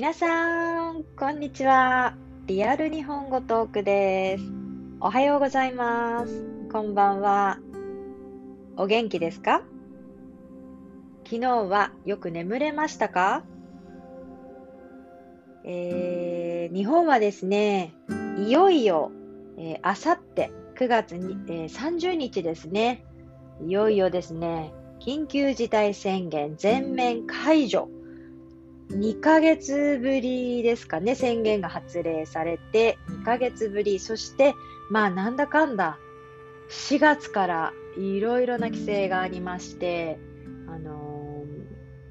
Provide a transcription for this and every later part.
皆さん、こんにちは。リアル日本語トークです。おはようございます。こんばんは。お元気ですか？昨日はよく眠れましたか？えー、日本はですね、いよいよ、えー、あさって9月に、えー、30日ですね。いよいよですね、緊急事態宣言全面解除2ヶ月ぶりですかね、宣言が発令されて、2ヶ月ぶり、そして、まあ、なんだかんだ、4月からいろいろな規制がありまして、あの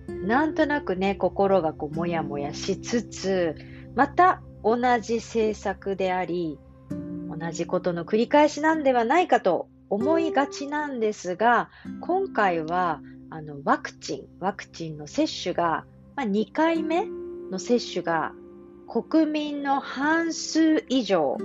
ー、なんとなくね、心がこう、もやもやしつつ、また同じ政策であり、同じことの繰り返しなんではないかと思いがちなんですが、今回は、あの、ワクチン、ワクチンの接種がまあ、2回目の接種が国民の半数以上、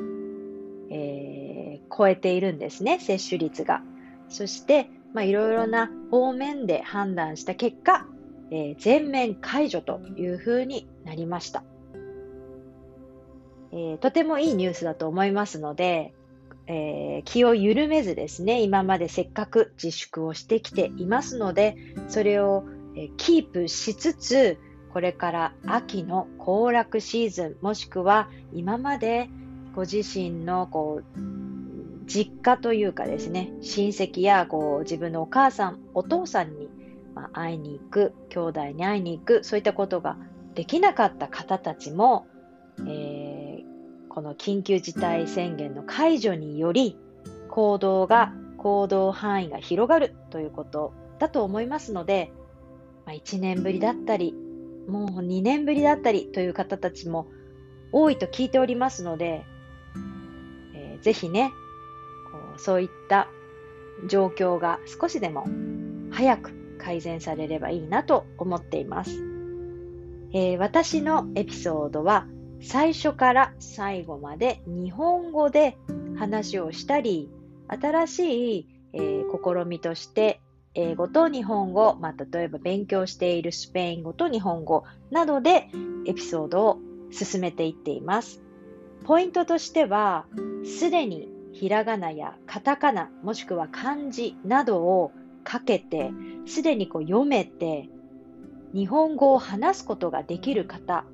えー、超えているんですね、接種率が。そして、まあ、いろいろな方面で判断した結果、えー、全面解除というふうになりました、えー、とてもいいニュースだと思いますので、えー、気を緩めずですね、今までせっかく自粛をしてきていますので、それをえキープしつつ、これから秋の行楽シーズン、もしくは今までご自身のこう実家というかですね、親戚やこう自分のお母さん、お父さんに、ま会いに行く、兄弟に会いに行く、そういったことができなかった方たちも、えー、この緊急事態宣言の解除により、行動が、行動範囲が広がるということだと思いますので、まあ、1年ぶりだったり、もう2年ぶりだったりという方たちも多いと聞いておりますので、えー、ぜひねこう、そういった状況が少しでも早く改善されればいいなと思っています。えー、私のエピソードは最初から最後まで日本語で話をしたり、新しい、えー、試みとして英語と日本語、まあ、例えば勉強しているスペイン語と日本語などでエピソードを進めていっています。ポイントとしては、すでにひらがなやカタカナ、もしくは漢字などをかけて、すでにこう読めて、日本語を話すことができる方、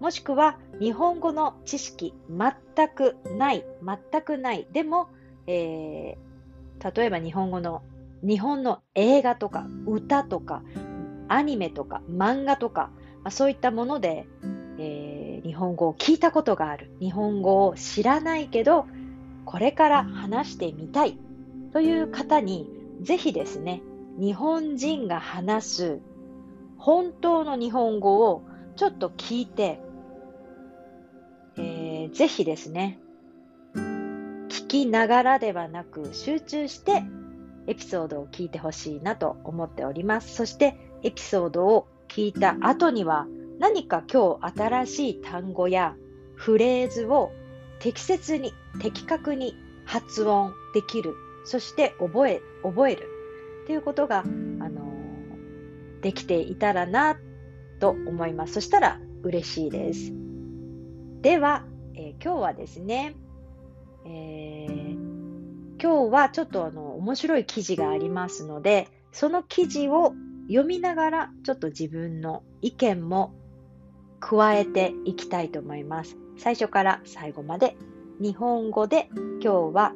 もしくは日本語の知識全くない、全くない。でも、えー、例えば日本語の日本の映画とか歌とかアニメとか漫画とか、まあ、そういったもので、えー、日本語を聞いたことがある。日本語を知らないけどこれから話してみたい。という方にぜひですね日本人が話す本当の日本語をちょっと聞いて、えー、ぜひですね聞きながらではなく集中してエピソードを聞いてほしいなと思っております。そしてエピソードを聞いた後には何か今日新しい単語やフレーズを適切に的確に発音できる。そして覚え、覚える。ということが、あの、できていたらなと思います。そしたら嬉しいです。では、えー、今日はですね、えー、今日はちょっとあの面白い記事がありますので、その記事を読みながらちょっと自分の意見も加えていきたいと思います。最初から最後まで日本語で今日は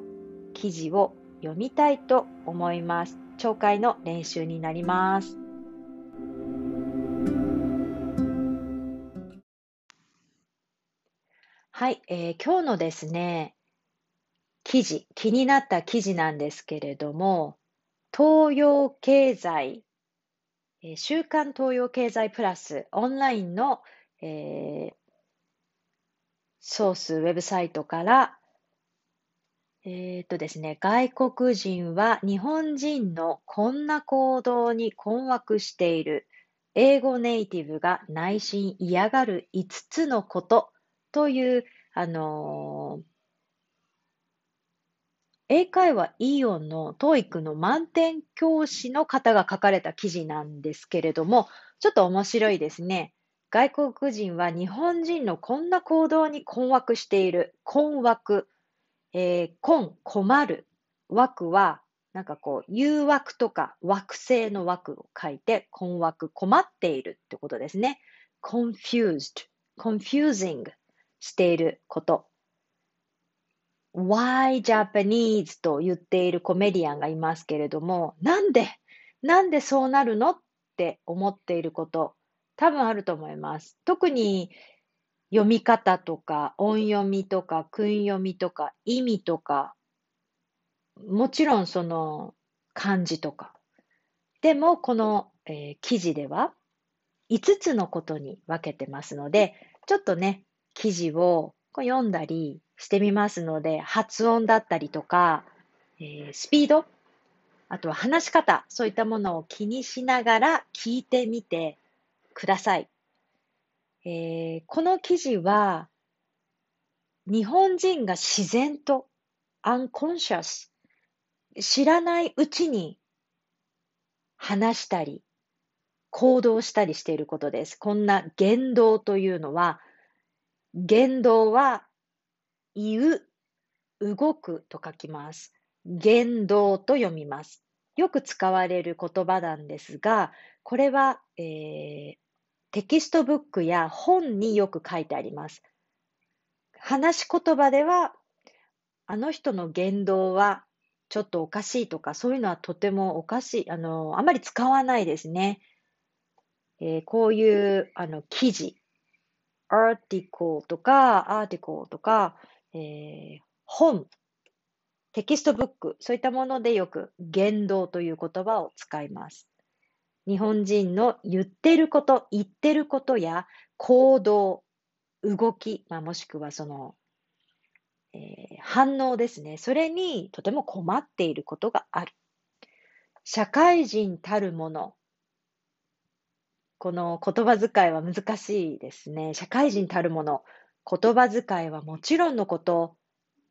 記事を読みたいと思います。聴解の練習になります。はい、えー、今日のですね、記事、気になった記事なんですけれども、東洋経済、週刊東洋経済プラスオンラインの、えー、ソース、ウェブサイトから、えっ、とですね、外国人は日本人のこんな行動に困惑している。英語ネイティブが内心嫌がる5つのことという、あのー英会話イオンの TOEIC の満点教師の方が書かれた記事なんですけれども、ちょっと面白いですね。外国人は日本人のこんな行動に困惑している。困惑。えー、困、困る。惑は、なんかこう、誘惑とか惑星の惑を書いて、困惑、困っているってことですね。confused, confusing していること。Why Japanese と言っているコメディアンがいますけれども、なんで、なんでそうなるのって思っていること、多分あると思います。特に読み方とか音読みとか訓読みとか意味とか、もちろんその漢字とか。でもこの、えー、記事では5つのことに分けてますので、ちょっとね、記事を読んだりしてみますので、発音だったりとか、えー、スピード、あとは話し方、そういったものを気にしながら聞いてみてください。えー、この記事は、日本人が自然と、アンコンシャス、知らないうちに話したり、行動したりしていることです。こんな言動というのは、言動は言う、動くと書きます。言動と読みます。よく使われる言葉なんですが、これは、えー、テキストブックや本によく書いてあります。話し言葉では、あの人の言動はちょっとおかしいとか、そういうのはとてもおかしい、あの、あまり使わないですね。えー、こういうあの記事、article とか、article とか、えー、本、テキストブック、そういったものでよく言動という言葉を使います。日本人の言ってること、言ってることや行動、動き、まあ、もしくはその、えー、反応ですね。それにとても困っていることがある。社会人たるもの。この言葉遣いは難しいですね。社会人たるもの。言葉遣いはもちろんのこと、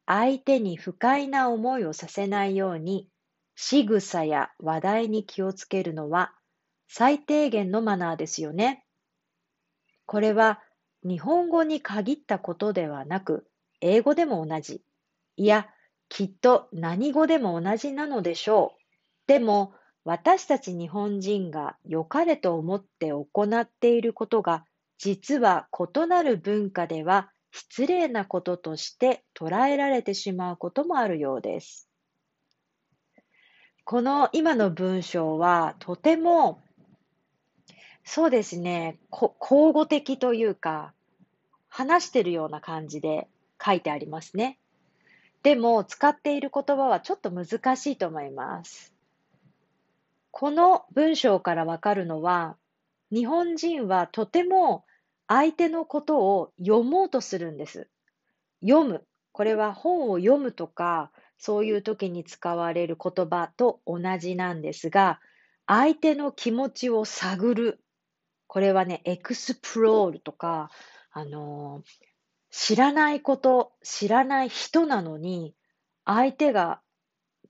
相手に不快な思いをさせないように、仕草や話題に気をつけるのは最低限のマナーですよね。これは日本語に限ったことではなく、英語でも同じ。いや、きっと何語でも同じなのでしょう。でも、私たち日本人が良かれと思って行っていることが実は異なる文化では失礼なこととして捉えられてしまうこともあるようです。この今の文章はとてもそうですね、口語的というか話してるような感じで書いてありますね。でも使っている言葉はちょっと難しいと思います。この文章からわかるのは日本人はとても相手のことを読もうとするんです。読む。これは本を読むとか、そういう時に使われる言葉と同じなんですが、相手の気持ちを探る。これはね、エクスプロールとか、あのー、知らないこと、知らない人なのに、相手が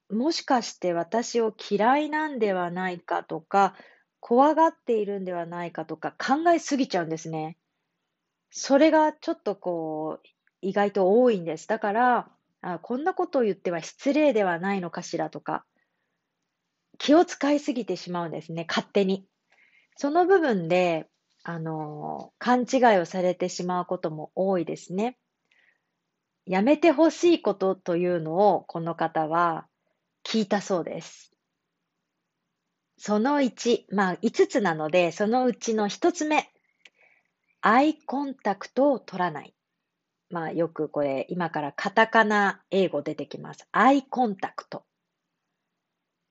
もしかして私を嫌いなんではないかとか、怖がっているんではないかとか考えすぎちゃうんですね。それがちょっとこう、意外と多いんです。だから、あこんなことを言っては失礼ではないのかしらとか、気を使いすぎてしまうんですね、勝手に。その部分で、あの、勘違いをされてしまうことも多いですね。やめてほしいことというのを、この方は聞いたそうです。その1、まあ5つなので、そのうちの1つ目。アイコンタクトを取らない。まあよくこれ今からカタカナ英語出てきます。アイコンタクト。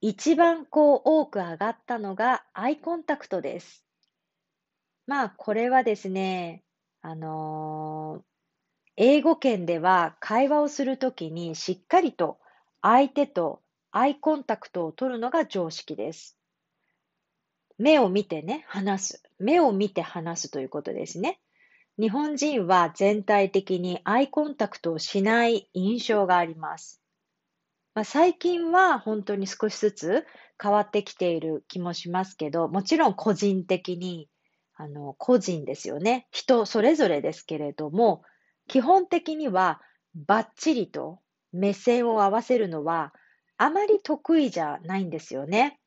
一番こう多く上がったのがアイコンタクトです。まあこれはですね、あのー、英語圏では会話をするときにしっかりと相手とアイコンタクトを取るのが常識です。目を見てね、話す。目を見て話すということですね。日本人は全体的にアイコンタクトをしない印象があります。まあ、最近は本当に少しずつ変わってきている気もしますけど、もちろん個人的にあの、個人ですよね。人それぞれですけれども、基本的にはバッチリと目線を合わせるのはあまり得意じゃないんですよね。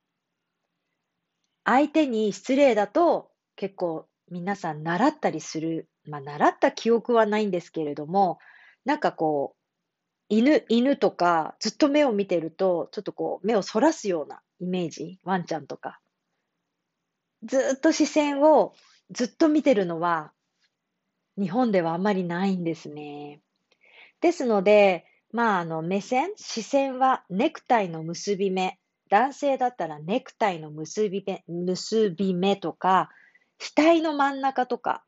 相手に失礼だと結構皆さん習ったりする、まあ習った記憶はないんですけれども、なんかこう、犬、犬とかずっと目を見てると、ちょっとこう目をそらすようなイメージ、ワンちゃんとか。ずっと視線をずっと見てるのは、日本ではあまりないんですね。ですので、まあ、あの、目線、視線はネクタイの結び目。男性だったらネクタイの結び目、結び目とか、額の真ん中とか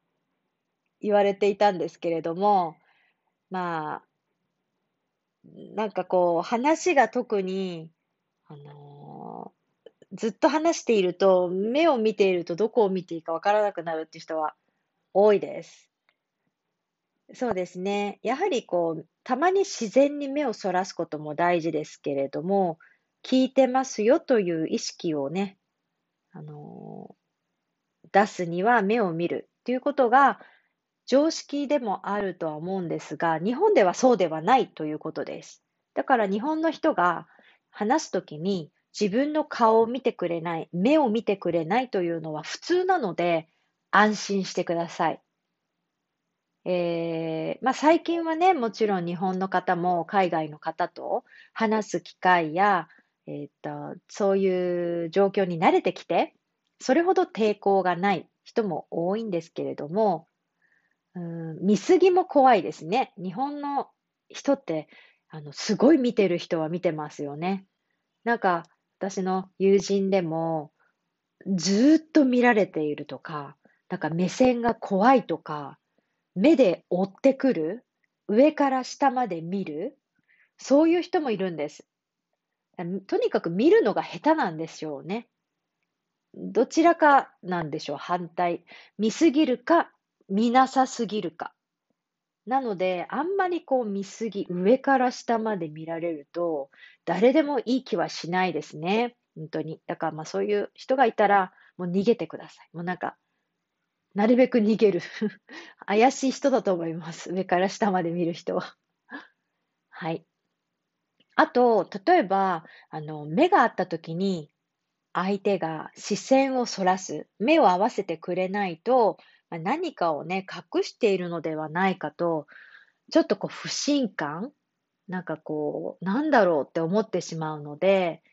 言われていたんですけれども、まあ、なんかこう、話が特に、あのーずっと話していると、目を見ているとどこを見ていいかわからなくなるっていう人は多いです。そうですね。やはりこう、たまに自然に目をそらすことも大事ですけれども、聞いてますよという意識をね、あのー出すには目を見るっていうことが常識でもあるとは思うんですが、日本ではそうではないということです。だから日本の人が話すときに自分の顔を見てくれない、目を見てくれないというのは普通なので安心してください。えーまあ、最近はね、もちろん日本の方も海外の方と話す機会や、えーと、そういう状況に慣れてきて、それほど抵抗がない人も多いんですけれども、うん、見過ぎも怖いですね。日本の人って、あの、すごい見てる人は見てますよね。なんか、私の友人でも、ずっと見られているとか、なんか目線が怖いとか、目で追ってくる、上から下まで見る、そういう人もいるんです。とにかく見るのが下手なんでしょうね。どちらかなんでしょう、反対。見すぎるか、見なさすぎるか。なので、あんまりこう見すぎ、上から下まで見られると、誰でもいい気はしないですね。本当に。だからまあそういう人がいたら、もう逃げてください。もうなんか、なるべく逃げる。怪しい人だと思います。上から下まで見る人は。はい。あと、例えば、あの、目が合った時に、相手が視線をそらす、目を合わせてくれないと、まあ、何かをね、隠しているのではないかと、ちょっとこう不信感なんかこう、なんだろうって思ってしまうので、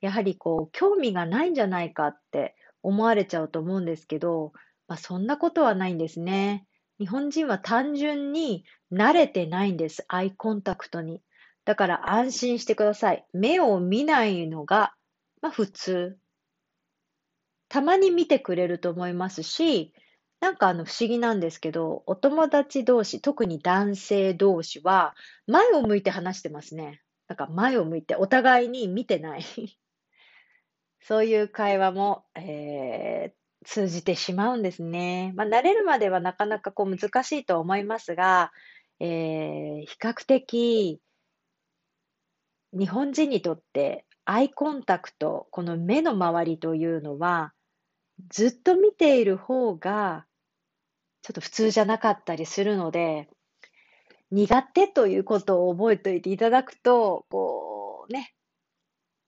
やはりこう、興味がないんじゃないかって思われちゃうと思うんですけど、まあ、そんなことはないんですね。日本人は単純に慣れてないんです。アイコンタクトに。だから安心してください。目を見ないのが、まあ普通。たまに見てくれると思いますし、なんかあの不思議なんですけど、お友達同士、特に男性同士は、前を向いて話してますね。なんか前を向いて、お互いに見てない。そういう会話も、えー、通じてしまうんですね。まあ、慣れるまではなかなかこう難しいと思いますが、えー、比較的、日本人にとってアイコンタクト、この目の周りというのは、ずっと見ている方がちょっと普通じゃなかったりするので、苦手ということを覚えておいていただくと、こうね、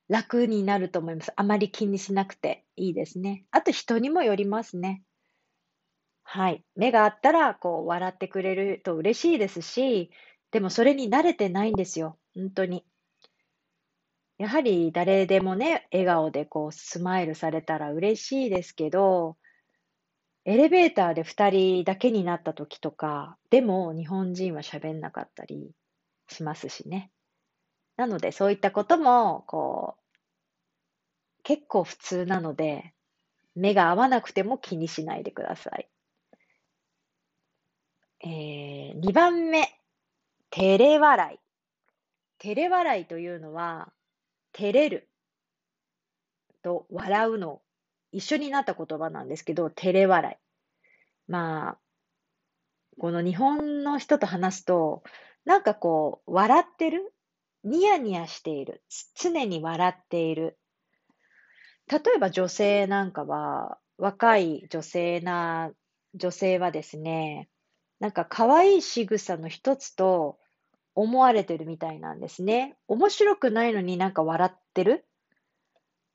楽になると思います。あまり気にしなくていいですね。あと人にもよりますね。はい。目があったら、こう、笑ってくれると嬉しいですし、でもそれに慣れてないんですよ。本当に。やはり誰でもね、笑顔でこう、スマイルされたら嬉しいですけど、エレベーターで2人だけになった時とか、でも日本人は喋んなかったりしますしね。なのでそういったことも、こう、結構普通なので、目が合わなくても気にしないでください。えー、2番目、照れ笑い。照れ笑いというのは、照れると笑うの一緒になった言葉なんですけど、照れ笑い。まあ、この日本の人と話すと、なんかこう、笑ってるニヤニヤしている。常に笑っている。例えば女性なんかは、若い女性な、女性はですね、なんか可愛い仕草の一つと思われてるみたいなんですね。面白くないのになんか笑ってる。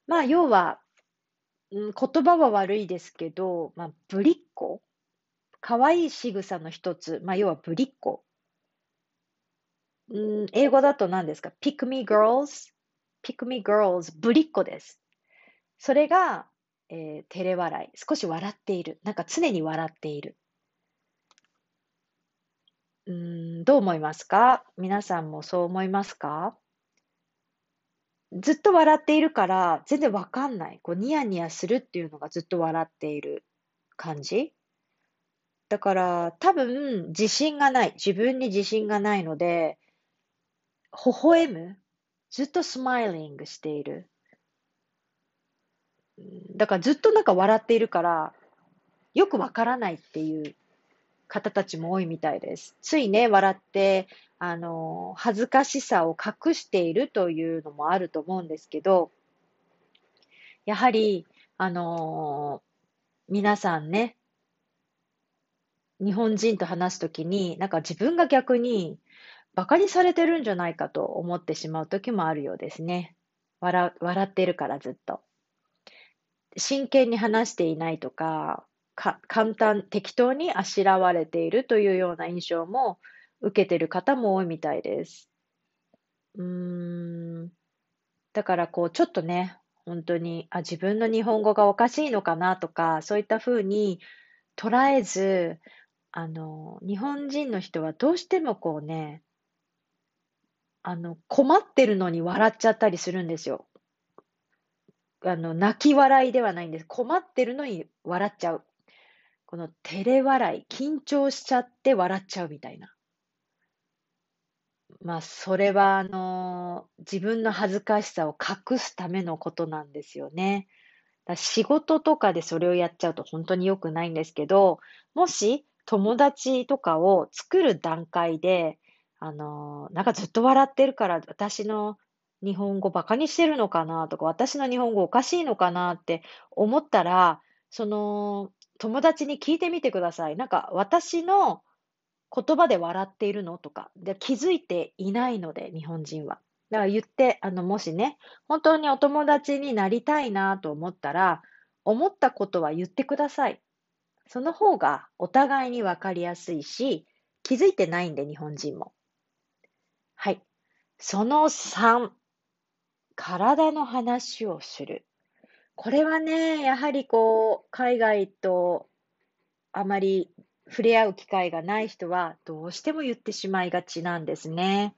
まあ、要は、うん、言葉は悪いですけど、まあ、ぶりっ子可愛い仕草の一つ、まあ、要はぶりっ子。うん、英語だと何ですか ?pick me girls? pick me girls ぶりっ子です。それが、えー、照れ笑い。少し笑っている。なんか常に笑っている。うん、どう思いますか？皆さんもそう思いますか？ずっと笑っているから全然わかんない。こうニヤニヤするっていうのがずっと笑っている感じだから多分自信がない。自分に自信がないので、微笑む。ずっとスマイリングしている。だからずっとなんか笑っているから、よくわからないっていう方たちも多いみたいです。ついね、笑って、あの、恥ずかしさを隠しているというのもあると思うんですけど、やはり、あの、皆さんね、日本人と話すときに、なんか自分が逆に馬鹿にされてるんじゃないかと思ってしまうときもあるようですね。笑、笑ってるからずっと。真剣に話していないとか、か簡単、適当にあしらわれているというような印象も受けてる方も多いみたいです。うーん。だからこう、ちょっとね、本当に、あ、自分の日本語がおかしいのかなとか、そういったふうに捉えず、あの、日本人の人はどうしてもこうね、あの、困ってるのに笑っちゃったりするんですよ。あの、泣き笑いではないんです。困ってるのに笑っちゃう。この照れ笑い、緊張しちゃって笑っちゃうみたいな。まあ、それは、あの、自分の恥ずかしさを隠すためのことなんですよね。だ仕事とかでそれをやっちゃうと本当に良くないんですけど、もし友達とかを作る段階で、あの、なんかずっと笑ってるから私の日本語バカにしてるのかなとか、私の日本語おかしいのかなって思ったら、その友達に聞いてみてください。なんか私の言葉で笑っているのとか、で気づいていないので、日本人は。だから言って、あの、もしね、本当にお友達になりたいなと思ったら、思ったことは言ってください。その方がお互いに分かりやすいし、気づいてないんで、日本人も。はい。その3、体の話をする。これはね、やはりこう、海外とあまり触れ合う機会がない人は、どうしても言ってしまいがちなんですね。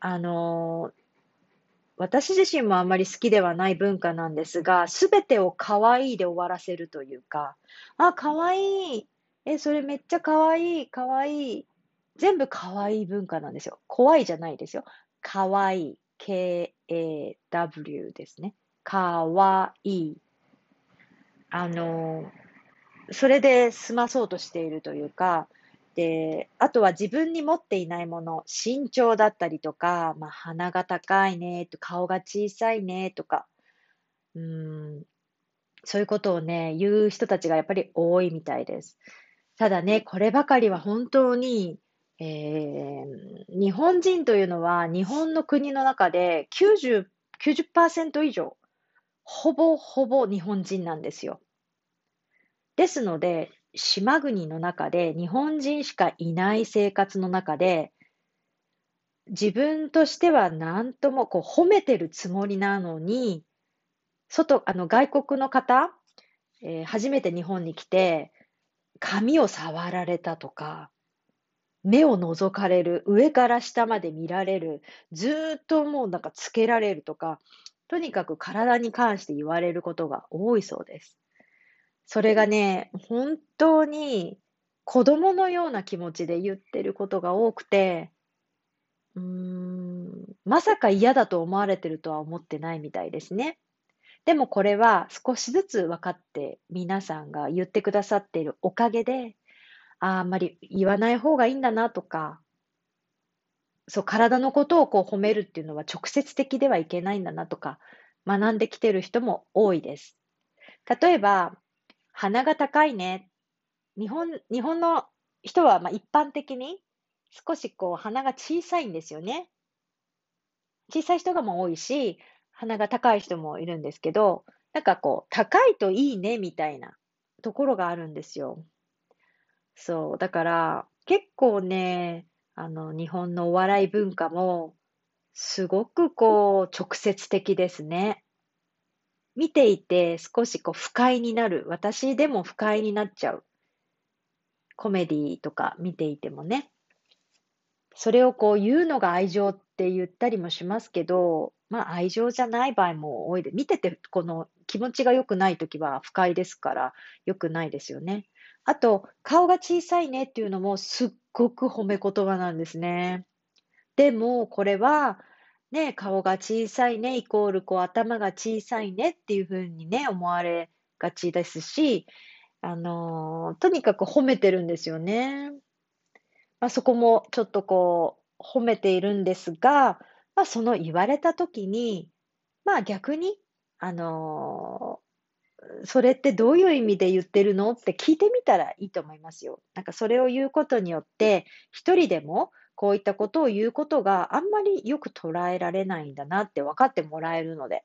あの、私自身もあまり好きではない文化なんですが、すべてを可愛いで終わらせるというか、あ、可愛い。え、それめっちゃ可愛い、可愛い。全部可愛い文化なんですよ。怖いじゃないですよ。可愛い。K-A-W ですね。かわいい。あの、それで済まそうとしているというか、で、あとは自分に持っていないもの、身長だったりとか、まあ、鼻が高いね、と顔が小さいね、とか、うん、そういうことをね、言う人たちがやっぱり多いみたいです。ただね、こればかりは本当に、えー、日本人というのは日本の国の中で90、90%以上、ほぼほぼ日本人なんですよ。ですので、島国の中で日本人しかいない生活の中で、自分としては何ともこう褒めてるつもりなのに、外、あの外国の方、えー、初めて日本に来て、髪を触られたとか、目を覗かれる、上から下まで見られる、ずっともうなんかつけられるとか、とにかく体に関して言われることが多いそうです。それがね、本当に子供のような気持ちで言ってることが多くて、うーん、まさか嫌だと思われてるとは思ってないみたいですね。でもこれは少しずつ分かって皆さんが言ってくださっているおかげで、あんまり言わない方がいいんだなとか、そう、体のことをこう褒めるっていうのは直接的ではいけないんだなとか、学んできてる人も多いです。例えば、鼻が高いね。日本、日本の人はまあ一般的に少しこう鼻が小さいんですよね。小さい人がも多いし、鼻が高い人もいるんですけど、なんかこう、高いといいねみたいなところがあるんですよ。そう。だから、結構ね、あの、日本のお笑い文化も、すごくこう、直接的ですね。見ていて少しこう不快になる。私でも不快になっちゃう。コメディとか見ていてもね。それをこう言うのが愛情って言ったりもしますけど、まあ愛情じゃない場合も多いで、見ててこの気持ちが良くないときは不快ですから良くないですよね。あと、顔が小さいねっていうのもすっごく褒め言葉なんですね。でも、これは、ね、顔が小さいね、イコールこう頭が小さいねっていうふうにね、思われがちですし、あのーとにかく褒めてるんですよね。まあ、そこもちょっとこう、褒めているんですが、まあ、その言われたときに、まあ逆に、あのそれってどういう意味で言ってるの？って聞いてみたらいいと思いますよ。なんかそれを言うことによって、一人でもこういったことを言うことがあんまりよく捉えられないんだなって分かってもらえるので、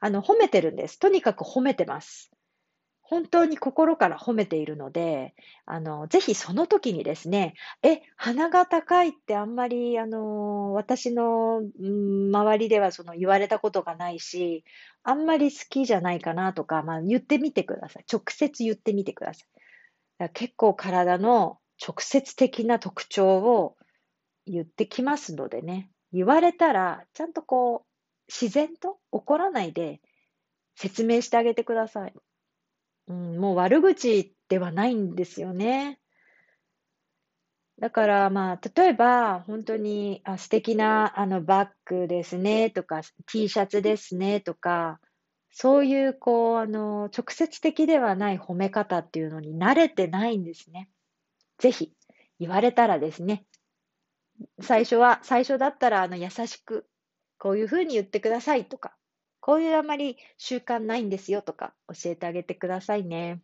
あの、褒めてるんです。とにかく褒めてます。本当に心から褒めているので、あの、ぜひその時にですね、え、鼻が高いってあんまり、あの、私の、周りではその言われたことがないし、あんまり好きじゃないかなとか、まあ言ってみてください。直接言ってみてください。結構体の直接的な特徴を言ってきますのでね、言われたら、ちゃんとこう、自然と怒らないで説明してあげてください。うん、もう悪口ではないんですよね。だから、まあ、例えば、本当に、あ、素敵な、あの、バッグですね、とか、T シャツですね、とか、そういう、こう、あの、直接的ではない褒め方っていうのに慣れてないんですね。ぜひ、言われたらですね、最初は、最初だったら、あの、優しく、こういうふうに言ってくださいとか、こういうあまり習慣ないんですよとか教えてあげてくださいね。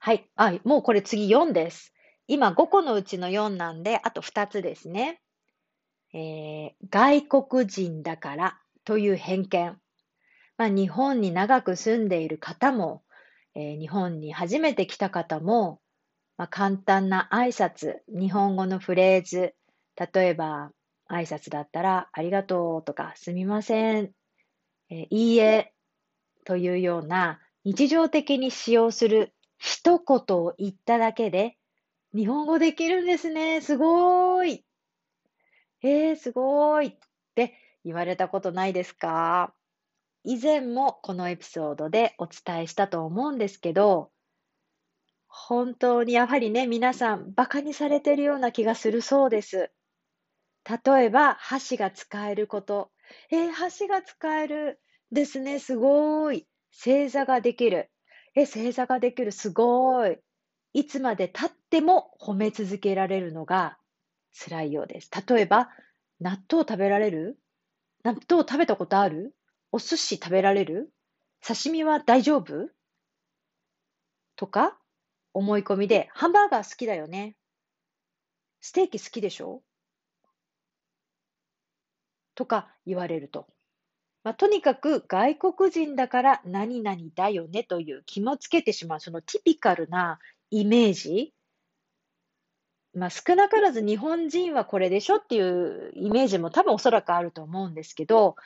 はい。あ、もうこれ次4です。今5個のうちの4なんで、あと2つですね。えー、外国人だからという偏見。まあ、日本に長く住んでいる方も、えー、日本に初めて来た方も、まあ、簡単な挨拶、日本語のフレーズ、例えば、挨拶だったら、ありがとうとか、すみません、え、いいえというような日常的に使用する一言を言っただけで、日本語できるんですね。すごーい。えー、すごーいって言われたことないですか？以前もこのエピソードでお伝えしたと思うんですけど、本当にやはりね、皆さん、馬鹿にされてるような気がするそうです。例えば、箸が使えること。えー、箸が使えるですね。すごい。正座ができる。え、正座ができる。すごい。いつまで経っても褒め続けられるのが辛いようです。例えば、納豆食べられる？納豆食べたことある？お寿司食べられる？刺身は大丈夫？とか、思い込みで、ハンバーガー好きだよね。ステーキ好きでしょ？とか言われると。まあ、とにかく外国人だから何々だよねという気もつけてしまう、そのティピカルなイメージ。まあ、少なからず日本人はこれでしょっていうイメージも多分おそらくあると思うんですけど、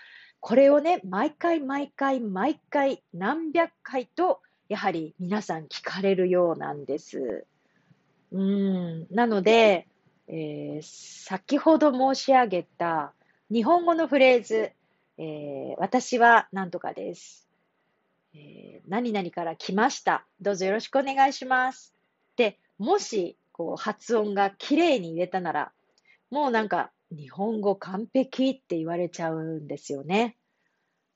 これをね、毎回毎回毎回何百回とやはり皆さん聞かれるようなんです。うん。なので、えー、先ほど申し上げた日本語のフレーズ、えー、私は何とかです。えー、何々から来ました。どうぞよろしくお願いします。で、もし、こう、発音が綺麗に言えたなら、もうなんか、日本語完璧って言われちゃうんですよね。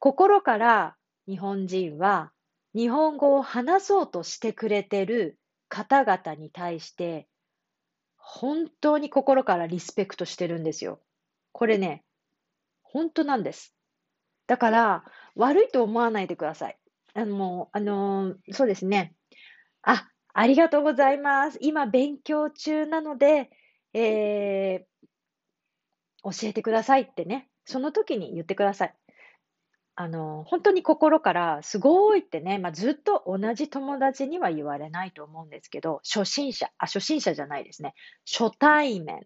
心から日本人は日本語を話そうとしてくれてる方々に対して、本当に心からリスペクトしてるんですよ。これね、本当なんです。だから、悪いと思わないでください。あの、あの、そうですね。あ、ありがとうございます。今勉強中なので、えー、教えてくださいってね、その時に言ってください。あの、本当に心からすごいってね、まあ、ずっと同じ友達には言われないと思うんですけど、初心者、あ、初心者じゃないですね。初対面、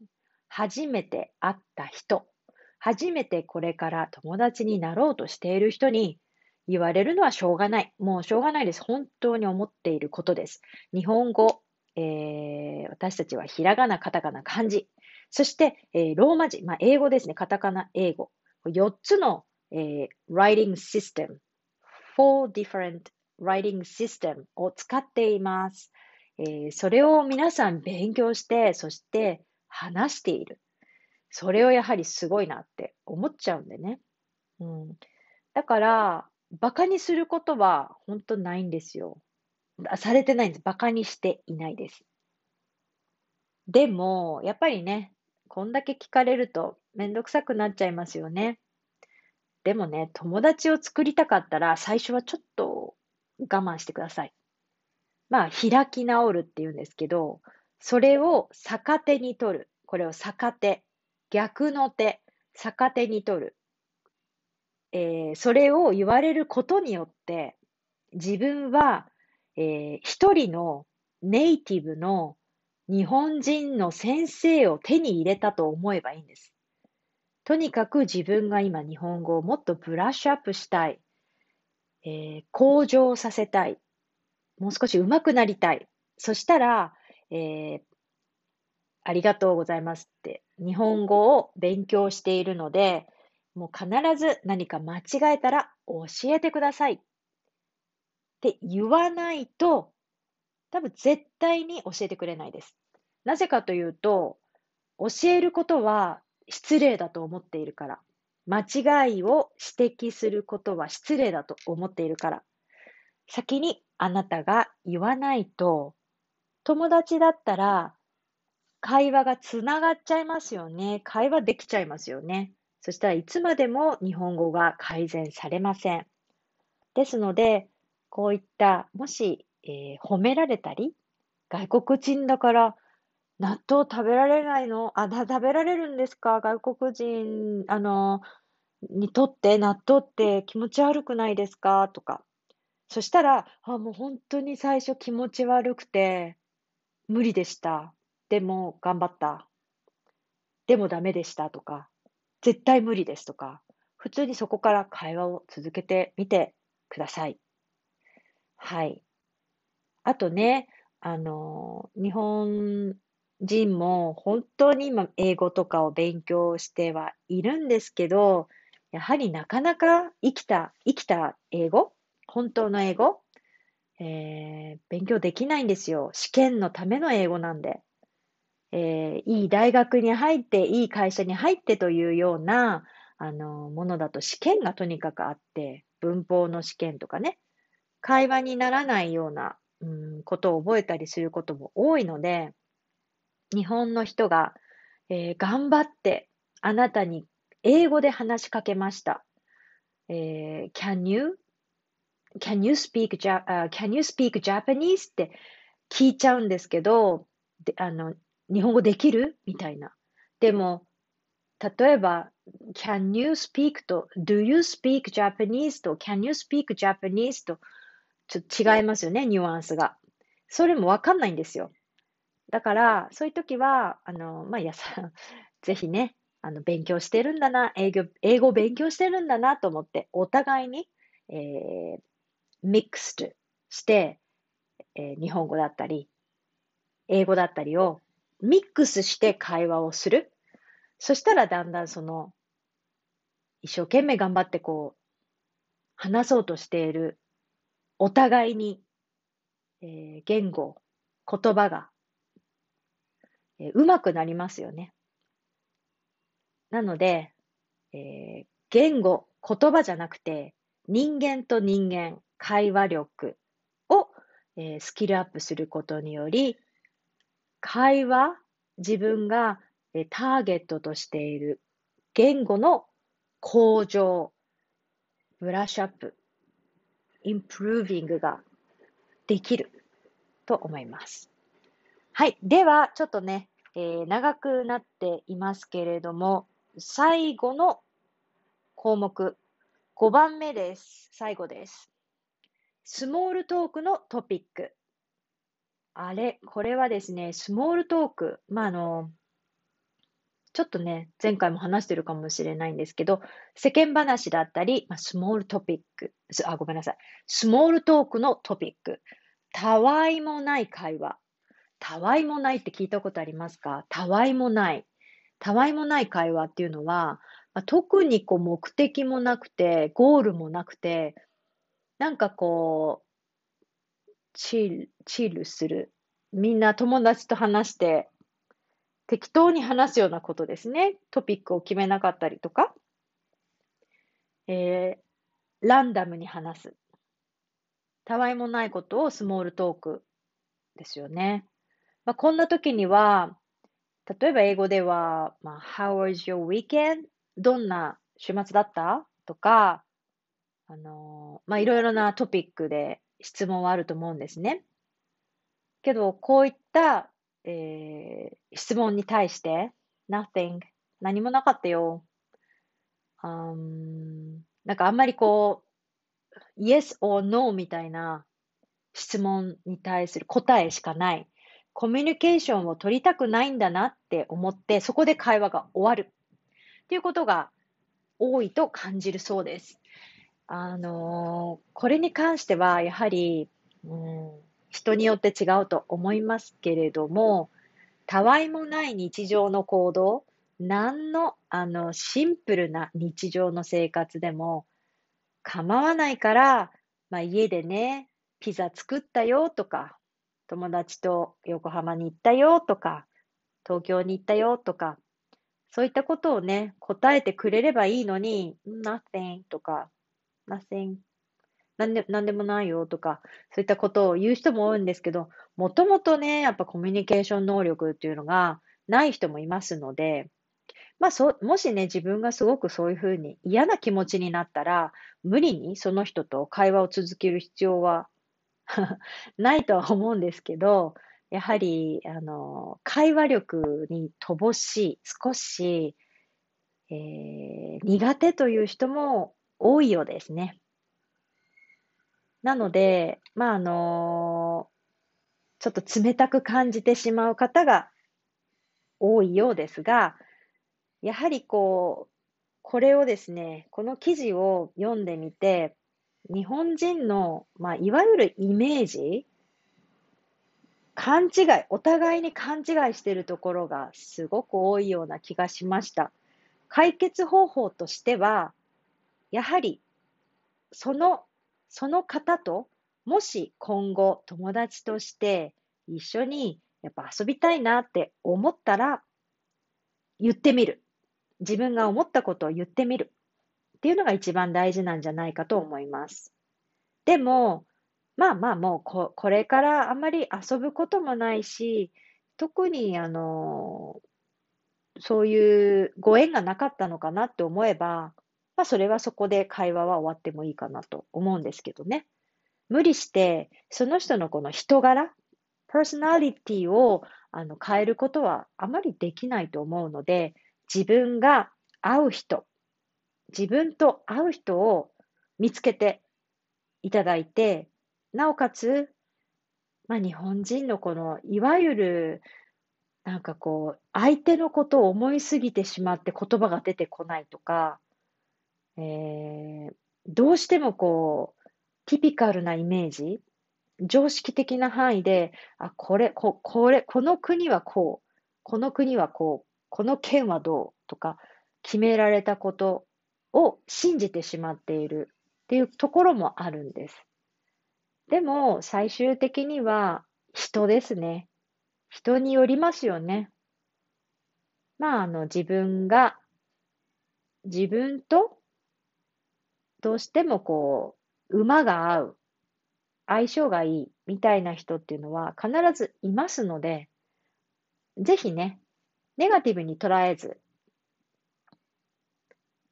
初めて会った人、初めてこれから友達になろうとしている人に言われるのはしょうがない。もうしょうがないです。本当に思っていることです。日本語、えー、私たちはひらがな、カタカナ、漢字。そして、えー、ローマ字、まあ、英語ですね。カタカナ、英語。4つのえー、writing system, four different writing system を使っています。えー、それを皆さん勉強して、そして話している。それをやはりすごいなって思っちゃうんでね。うん、だから、馬鹿にすることは本当ないんですよ。されてないんです。馬鹿にしていないです。でも、やっぱりね、こんだけ聞かれるとめんどくさくなっちゃいますよね。でもね、友達を作りたかったら、最初はちょっと我慢してください。まあ、開き直るっていうんですけど、それを逆手に取る。これを逆手。逆の手。逆手に取る。えー、それを言われることによって、自分は、えー、一人のネイティブの日本人の先生を手に入れたと思えばいいんです。とにかく自分が今日本語をもっとブラッシュアップしたい。えー、向上させたい。もう少し上手くなりたい。そしたら、えー、ありがとうございますって、日本語を勉強しているので、もう必ず何か間違えたら教えてくださいって言わないと、多分絶対に教えてくれないです。なぜかというと、教えることは失礼だと思っているから。間違いを指摘することは失礼だと思っているから。先にあなたが言わないと、友達だったら会話がつながっちゃいますよね。会話できちゃいますよね。そしたらいつまでも日本語が改善されません。ですので、こういった、もし、えー、褒められたり、外国人だから納豆食べられないの？あ、食べられるんですか？外国人、あの、にとって納豆って気持ち悪くないですか？とか。そしたら、あ、もう本当に最初気持ち悪くて、無理でした。でも頑張った。でもダメでしたとか、絶対無理ですとか、普通にそこから会話を続けてみてください。はい。あとね、あの、日本人も本当に今英語とかを勉強してはいるんですけど、やはりなかなか生きた、生きた英語本当の英語えー、勉強できないんですよ。試験のための英語なんで。えー、いい大学に入って、いい会社に入ってというような、あの、ものだと試験がとにかくあって、文法の試験とかね、会話にならないような、うん、ことを覚えたりすることも多いので、日本の人が、えー、頑張ってあなたに英語で話しかけました。えー、can you, can you speak, uh, can you speak Japanese? って聞いちゃうんですけど、であの日本語できる？みたいな。でも、例えば、can you speak と do you speak Japanese と can you speak Japanese とちょっと違いますよね、ニュアンスが。それもわかんないんですよ。だから、そういう時は、あの、まあ、やさ、ぜひね、あの、勉強してるんだな、英語、英語勉強してるんだなと思って、お互いに、えー、ミックスして、えー、日本語だったり、英語だったりをミックスして会話をする。そしたらだんだんその、一生懸命頑張ってこう、話そうとしている、お互いに、えー、言語、言葉がえー、うまくなりますよね。なので、えー、言語、言葉じゃなくて、人間と人間、会話力を、えー、スキルアップすることにより、会話、自分が、ターゲットとしている言語の向上、ブラッシュアップ、インプルービングができると思います。はい。では、ちょっとね、えー、長くなっていますけれども、最後の項目、5番目です。最後です。スモールトークのトピック。あれ、これはですね、スモールトーク。まあ、あの、ちょっとね、前回も話してるかもしれないんですけど、世間話だったり、まあ、スモールトピック、あ、ごめんなさい。スモールトークのトピック。たわいもない会話。たわいもないって聞いたことありますか？たわいもない。たわいもない会話っていうのは、まあ、特にこう目的もなくて、ゴールもなくて、なんかこう、チル、チルする。みんな友達と話して、適当に話すようなことですね。トピックを決めなかったりとか、えー、ランダムに話す。たわいもないことをスモールトークですよね。まあ、こんな時には、例えば英語では、まあ、How was your weekend? どんな週末だった？とか、あのまあ、いろいろなトピックで質問はあると思うんですね。けど、こういったえー、質問に対して、nothing 何もなかったよ。Um, なんかあんまりこう、yes or no みたいな質問に対する答えしかない。コミュニケーションを取りたくないんだなって思って、そこで会話が終わる。っていうことが多いと感じるそうです。あのー、これに関しては、やはり、うん、人によって違うと思いますけれども、たわいもない日常の行動、何の、あの、シンプルな日常の生活でも構わないから、まあ、家でね、ピザ作ったよとか、友達と横浜に行ったよとか、東京に行ったよとか、そういったことをね、答えてくれればいいのに、nothing とか、nothing なんで、なんでもないよとか、そういったことを言う人も多いんですけど、もともとね、やっぱコミュニケーション能力っていうのがない人もいますので、まあそ、もしね、自分がすごくそういうふうに嫌な気持ちになったら、無理にその人と会話を続ける必要は ないとは思うんですけど、やはり、あの、会話力に乏しい、少し、えー、苦手という人も多いようですね。なので、まあ、あのちょっと冷たく感じてしまう方が多いようですが、やはりこう、これをですね、この記事を読んでみて、日本人の、まあ、いわゆるイメージ、勘違い、お互いに勘違いしているところがすごく多いような気がしました。解決方法としては、やはり、そのその方ともし今後友達として一緒にやっぱ遊びたいなって思ったら言ってみる。自分が思ったことを言ってみる。っていうのが一番大事なんじゃないかと思います。でも、まあまあもうここれからあんまり遊ぶこともないし、特にあの、そういうご縁がなかったのかなって思えば、まあ、それはそこで会話は終わってもいいかなと思うんですけどね。無理して、その人のこの人柄、パーソナリティをあの変えることはあまりできないと思うので、自分が会う人、自分と会う人を見つけていただいて、なおかつ、まあ、日本人のこの、いわゆる、なんかこう、相手のことを思いすぎてしまって言葉が出てこないとか、えー、どうしてもこう、ティピカルなイメージ、常識的な範囲で、あ、これ、ここれ、この国はこう、この国はこう、この県はどうとか、決められたことを信じてしまっているっていうところもあるんです。でも、最終的には人ですね。人によりますよね。まあ、あの、自分が、自分とどうしてもこう、馬が合う、相性がいいみたいな人っていうのは必ずいますので、ぜひね、ネガティブに捉えず、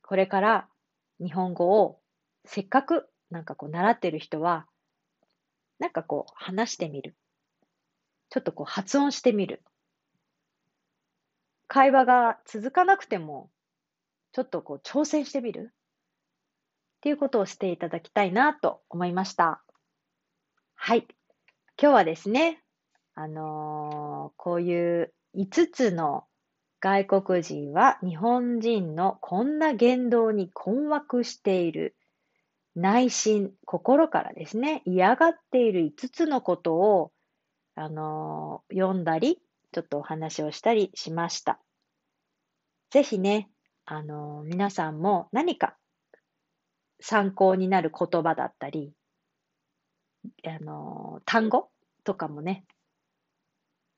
これから日本語をせっかくなんかこう習ってる人は、なんかこう話してみる。ちょっとこう発音してみる。会話が続かなくても、ちょっとこう挑戦してみる。っていうことをしていただきたいなと思いました。はい。今日はですね、あのー、こういう5つの外国人は日本人のこんな言動に困惑している。内心、心からですね、嫌がっている5つのことを、あのー、読んだり、ちょっとお話をしたりしました。ぜひね、あのー、皆さんも何か参考になる言葉だったり、あの、単語とかもね、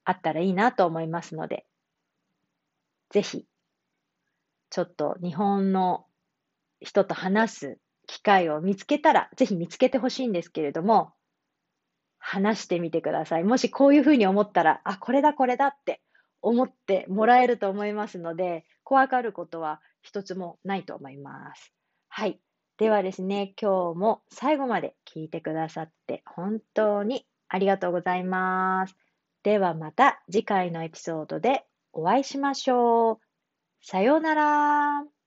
あったらいいなと思いますので、ぜひ、ちょっと日本の人と話す機会を見つけたら、ぜひ見つけてほしいんですけれども、話してみてください。もしこういうふうに思ったら、あ、これだこれだって思ってもらえると思いますので、怖がることは一つもないと思います。はい。ではですね、今日も最後まで聞いてくださって本当にありがとうございます。ではまた次回のエピソードでお会いしましょう。さようなら。